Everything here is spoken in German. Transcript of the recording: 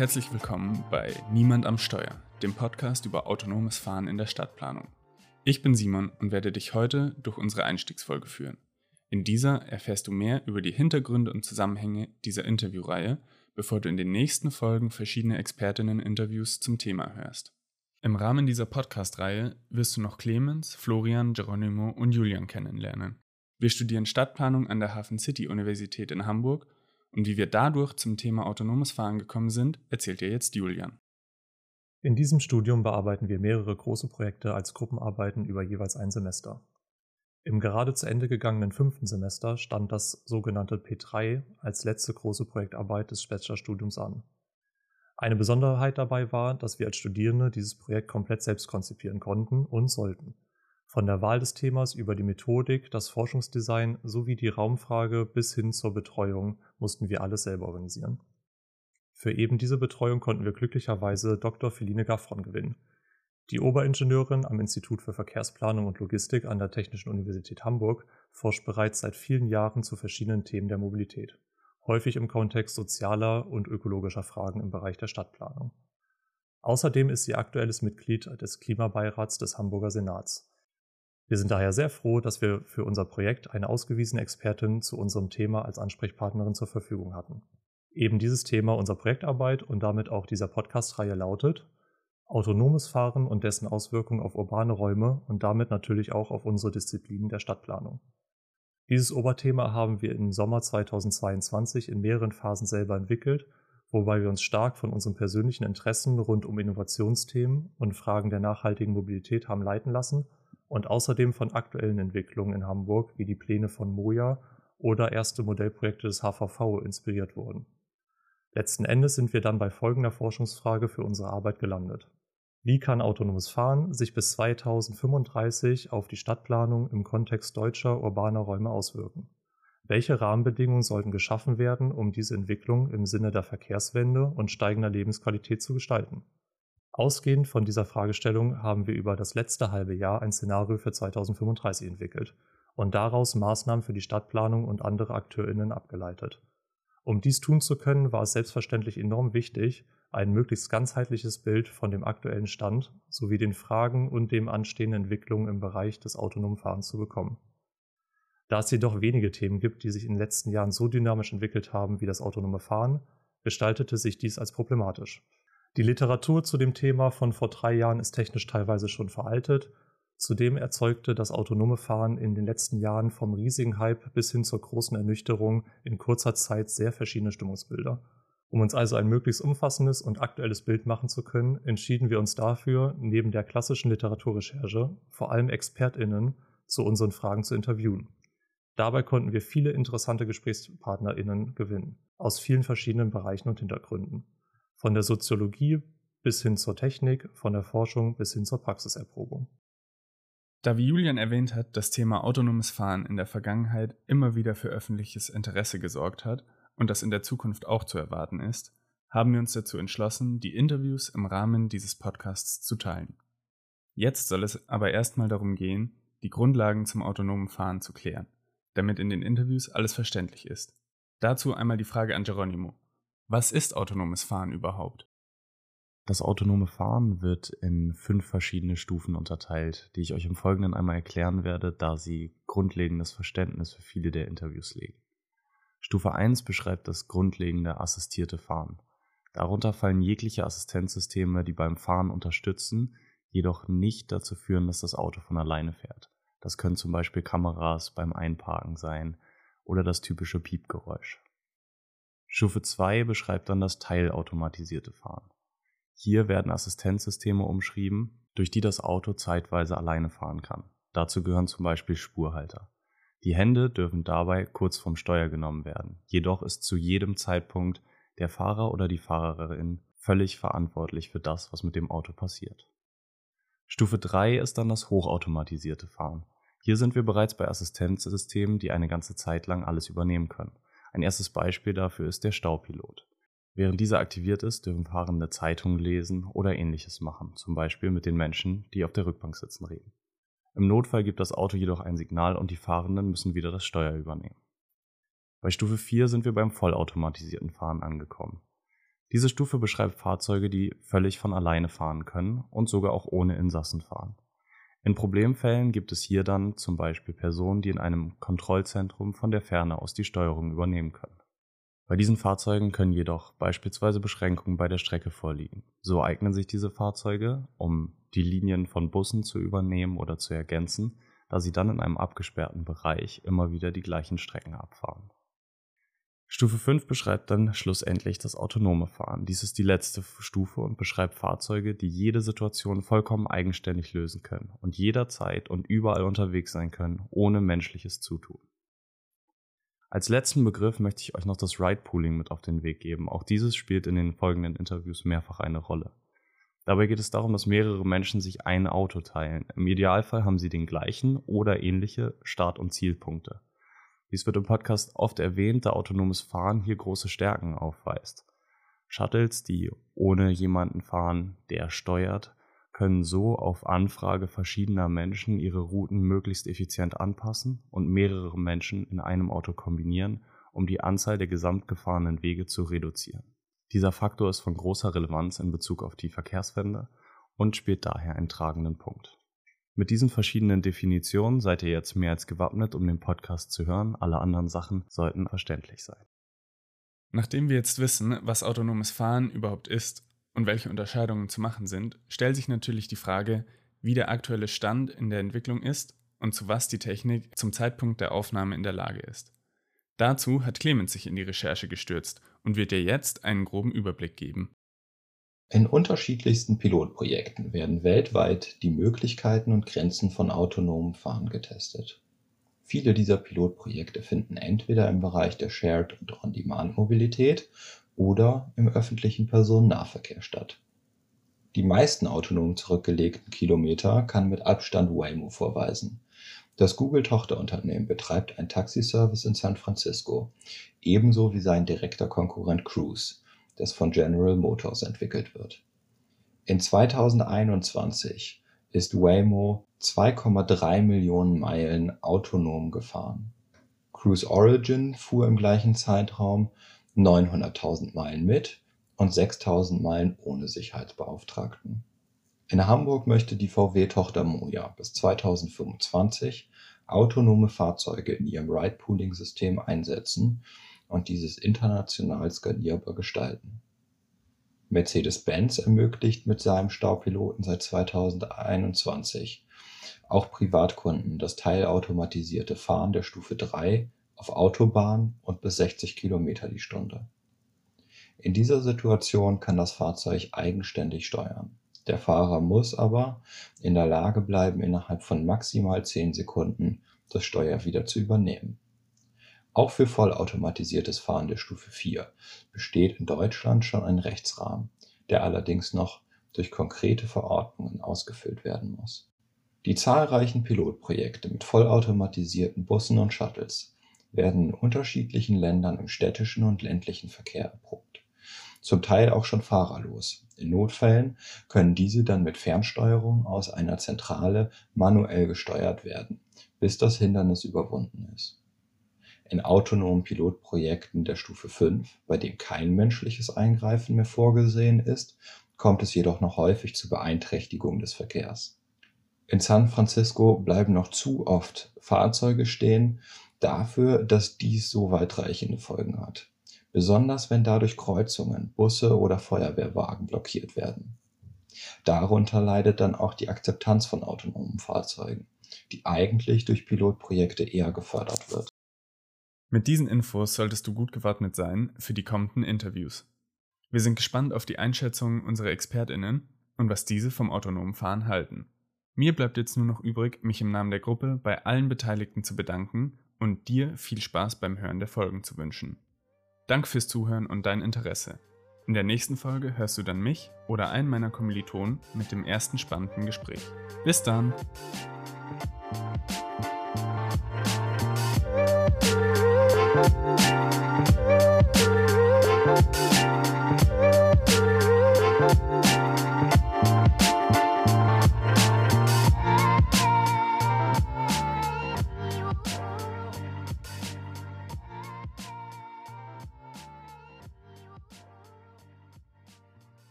herzlich willkommen bei Niemand am Steuer, dem Podcast über autonomes Fahren in der Stadtplanung. Ich bin Simon und werde dich heute durch unsere Einstiegsfolge führen. In dieser erfährst du mehr über die Hintergründe und Zusammenhänge dieser Interviewreihe, bevor du in den nächsten Folgen verschiedene Expertinnen-Interviews zum Thema hörst. Im Rahmen dieser Podcast-Reihe wirst du noch Clemens, Florian, Geronimo und Julian kennenlernen. Wir studieren Stadtplanung an der Hafen City Universität in Hamburg und wie wir dadurch zum Thema autonomes Fahren gekommen sind, erzählt dir jetzt Julian. In diesem Studium bearbeiten wir mehrere große Projekte als Gruppenarbeiten über jeweils ein Semester. Im gerade zu Ende gegangenen fünften Semester stand das sogenannte P3 als letzte große Projektarbeit des Bachelorstudiums an. Eine Besonderheit dabei war, dass wir als Studierende dieses Projekt komplett selbst konzipieren konnten und sollten. Von der Wahl des Themas über die Methodik, das Forschungsdesign sowie die Raumfrage bis hin zur Betreuung mussten wir alles selber organisieren. Für eben diese Betreuung konnten wir glücklicherweise Dr. Feline Gaffron gewinnen. Die Oberingenieurin am Institut für Verkehrsplanung und Logistik an der Technischen Universität Hamburg forscht bereits seit vielen Jahren zu verschiedenen Themen der Mobilität häufig im Kontext sozialer und ökologischer Fragen im Bereich der Stadtplanung. Außerdem ist sie aktuelles Mitglied des Klimabeirats des Hamburger Senats. Wir sind daher sehr froh, dass wir für unser Projekt eine ausgewiesene Expertin zu unserem Thema als Ansprechpartnerin zur Verfügung hatten. Eben dieses Thema unserer Projektarbeit und damit auch dieser Podcast-Reihe lautet Autonomes Fahren und dessen Auswirkungen auf urbane Räume und damit natürlich auch auf unsere Disziplinen der Stadtplanung. Dieses Oberthema haben wir im Sommer 2022 in mehreren Phasen selber entwickelt, wobei wir uns stark von unseren persönlichen Interessen rund um Innovationsthemen und Fragen der nachhaltigen Mobilität haben leiten lassen und außerdem von aktuellen Entwicklungen in Hamburg wie die Pläne von Moja oder erste Modellprojekte des HVV inspiriert wurden. Letzten Endes sind wir dann bei folgender Forschungsfrage für unsere Arbeit gelandet. Wie kann autonomes Fahren sich bis 2035 auf die Stadtplanung im Kontext deutscher urbaner Räume auswirken? Welche Rahmenbedingungen sollten geschaffen werden, um diese Entwicklung im Sinne der Verkehrswende und steigender Lebensqualität zu gestalten? Ausgehend von dieser Fragestellung haben wir über das letzte halbe Jahr ein Szenario für 2035 entwickelt und daraus Maßnahmen für die Stadtplanung und andere AkteurInnen abgeleitet. Um dies tun zu können, war es selbstverständlich enorm wichtig, ein möglichst ganzheitliches Bild von dem aktuellen Stand sowie den Fragen und dem anstehenden Entwicklungen im Bereich des autonomen Fahrens zu bekommen. Da es jedoch wenige Themen gibt, die sich in den letzten Jahren so dynamisch entwickelt haben wie das autonome Fahren, gestaltete sich dies als problematisch. Die Literatur zu dem Thema von vor drei Jahren ist technisch teilweise schon veraltet. Zudem erzeugte das autonome Fahren in den letzten Jahren vom riesigen Hype bis hin zur großen Ernüchterung in kurzer Zeit sehr verschiedene Stimmungsbilder. Um uns also ein möglichst umfassendes und aktuelles Bild machen zu können, entschieden wir uns dafür, neben der klassischen Literaturrecherche vor allem ExpertInnen zu unseren Fragen zu interviewen. Dabei konnten wir viele interessante GesprächspartnerInnen gewinnen, aus vielen verschiedenen Bereichen und Hintergründen. Von der Soziologie bis hin zur Technik, von der Forschung bis hin zur Praxiserprobung. Da wie Julian erwähnt hat, das Thema autonomes Fahren in der Vergangenheit immer wieder für öffentliches Interesse gesorgt hat und das in der Zukunft auch zu erwarten ist, haben wir uns dazu entschlossen, die Interviews im Rahmen dieses Podcasts zu teilen. Jetzt soll es aber erstmal darum gehen, die Grundlagen zum autonomen Fahren zu klären, damit in den Interviews alles verständlich ist. Dazu einmal die Frage an Geronimo. Was ist autonomes Fahren überhaupt? Das autonome Fahren wird in fünf verschiedene Stufen unterteilt, die ich euch im Folgenden einmal erklären werde, da sie grundlegendes Verständnis für viele der Interviews legen. Stufe 1 beschreibt das grundlegende assistierte Fahren. Darunter fallen jegliche Assistenzsysteme, die beim Fahren unterstützen, jedoch nicht dazu führen, dass das Auto von alleine fährt. Das können zum Beispiel Kameras beim Einparken sein oder das typische Piepgeräusch. Stufe 2 beschreibt dann das teilautomatisierte Fahren. Hier werden Assistenzsysteme umschrieben, durch die das Auto zeitweise alleine fahren kann. Dazu gehören zum Beispiel Spurhalter. Die Hände dürfen dabei kurz vom Steuer genommen werden. Jedoch ist zu jedem Zeitpunkt der Fahrer oder die Fahrerin völlig verantwortlich für das, was mit dem Auto passiert. Stufe 3 ist dann das hochautomatisierte Fahren. Hier sind wir bereits bei Assistenzsystemen, die eine ganze Zeit lang alles übernehmen können. Ein erstes Beispiel dafür ist der Staupilot. Während dieser aktiviert ist, dürfen Fahrende Zeitungen lesen oder ähnliches machen, zum Beispiel mit den Menschen, die auf der Rückbank sitzen, reden. Im Notfall gibt das Auto jedoch ein Signal und die Fahrenden müssen wieder das Steuer übernehmen. Bei Stufe 4 sind wir beim vollautomatisierten Fahren angekommen. Diese Stufe beschreibt Fahrzeuge, die völlig von alleine fahren können und sogar auch ohne Insassen fahren. In Problemfällen gibt es hier dann zum Beispiel Personen, die in einem Kontrollzentrum von der Ferne aus die Steuerung übernehmen können. Bei diesen Fahrzeugen können jedoch beispielsweise Beschränkungen bei der Strecke vorliegen. So eignen sich diese Fahrzeuge, um die Linien von Bussen zu übernehmen oder zu ergänzen, da sie dann in einem abgesperrten Bereich immer wieder die gleichen Strecken abfahren. Stufe 5 beschreibt dann schlussendlich das autonome Fahren. Dies ist die letzte Stufe und beschreibt Fahrzeuge, die jede Situation vollkommen eigenständig lösen können und jederzeit und überall unterwegs sein können, ohne menschliches Zutun. Als letzten Begriff möchte ich euch noch das Ride Pooling mit auf den Weg geben. Auch dieses spielt in den folgenden Interviews mehrfach eine Rolle. Dabei geht es darum, dass mehrere Menschen sich ein Auto teilen. Im Idealfall haben sie den gleichen oder ähnliche Start- und Zielpunkte. Dies wird im Podcast oft erwähnt, da autonomes Fahren hier große Stärken aufweist. Shuttles, die ohne jemanden fahren, der steuert, können so auf Anfrage verschiedener Menschen ihre Routen möglichst effizient anpassen und mehrere Menschen in einem Auto kombinieren, um die Anzahl der gesamt gefahrenen Wege zu reduzieren. Dieser Faktor ist von großer Relevanz in Bezug auf die Verkehrswende und spielt daher einen tragenden Punkt. Mit diesen verschiedenen Definitionen seid ihr jetzt mehr als gewappnet, um den Podcast zu hören. Alle anderen Sachen sollten verständlich sein. Nachdem wir jetzt wissen, was autonomes Fahren überhaupt ist und welche Unterscheidungen zu machen sind, stellt sich natürlich die Frage, wie der aktuelle Stand in der Entwicklung ist und zu was die Technik zum Zeitpunkt der Aufnahme in der Lage ist. Dazu hat Clemens sich in die Recherche gestürzt und wird dir jetzt einen groben Überblick geben. In unterschiedlichsten Pilotprojekten werden weltweit die Möglichkeiten und Grenzen von autonomem Fahren getestet. Viele dieser Pilotprojekte finden entweder im Bereich der Shared- und On-Demand-Mobilität oder im öffentlichen Personennahverkehr statt. Die meisten autonom zurückgelegten Kilometer kann mit Abstand Waymo vorweisen. Das Google-Tochterunternehmen betreibt einen Taxiservice in San Francisco, ebenso wie sein direkter Konkurrent Cruise das von General Motors entwickelt wird. In 2021 ist Waymo 2,3 Millionen Meilen autonom gefahren. Cruise Origin fuhr im gleichen Zeitraum 900.000 Meilen mit und 6.000 Meilen ohne Sicherheitsbeauftragten. In Hamburg möchte die VW-Tochter Moja bis 2025 autonome Fahrzeuge in ihrem Ride-Pooling-System einsetzen und dieses international skalierbar gestalten. Mercedes-Benz ermöglicht mit seinem Staupiloten seit 2021 auch Privatkunden das teilautomatisierte Fahren der Stufe 3 auf Autobahnen und bis 60 Kilometer die Stunde. In dieser Situation kann das Fahrzeug eigenständig steuern. Der Fahrer muss aber in der Lage bleiben, innerhalb von maximal 10 Sekunden das Steuer wieder zu übernehmen. Auch für vollautomatisiertes Fahren der Stufe 4 besteht in Deutschland schon ein Rechtsrahmen, der allerdings noch durch konkrete Verordnungen ausgefüllt werden muss. Die zahlreichen Pilotprojekte mit vollautomatisierten Bussen und Shuttles werden in unterschiedlichen Ländern im städtischen und ländlichen Verkehr erprobt. Zum Teil auch schon fahrerlos. In Notfällen können diese dann mit Fernsteuerung aus einer Zentrale manuell gesteuert werden, bis das Hindernis überwunden ist. In autonomen Pilotprojekten der Stufe 5, bei dem kein menschliches Eingreifen mehr vorgesehen ist, kommt es jedoch noch häufig zu Beeinträchtigung des Verkehrs. In San Francisco bleiben noch zu oft Fahrzeuge stehen, dafür, dass dies so weitreichende Folgen hat. Besonders wenn dadurch Kreuzungen, Busse oder Feuerwehrwagen blockiert werden. Darunter leidet dann auch die Akzeptanz von autonomen Fahrzeugen, die eigentlich durch Pilotprojekte eher gefördert wird. Mit diesen Infos solltest du gut gewappnet sein für die kommenden Interviews. Wir sind gespannt auf die Einschätzungen unserer ExpertInnen und was diese vom autonomen Fahren halten. Mir bleibt jetzt nur noch übrig, mich im Namen der Gruppe bei allen Beteiligten zu bedanken und dir viel Spaß beim Hören der Folgen zu wünschen. Dank fürs Zuhören und dein Interesse. In der nächsten Folge hörst du dann mich oder einen meiner Kommilitonen mit dem ersten spannenden Gespräch. Bis dann!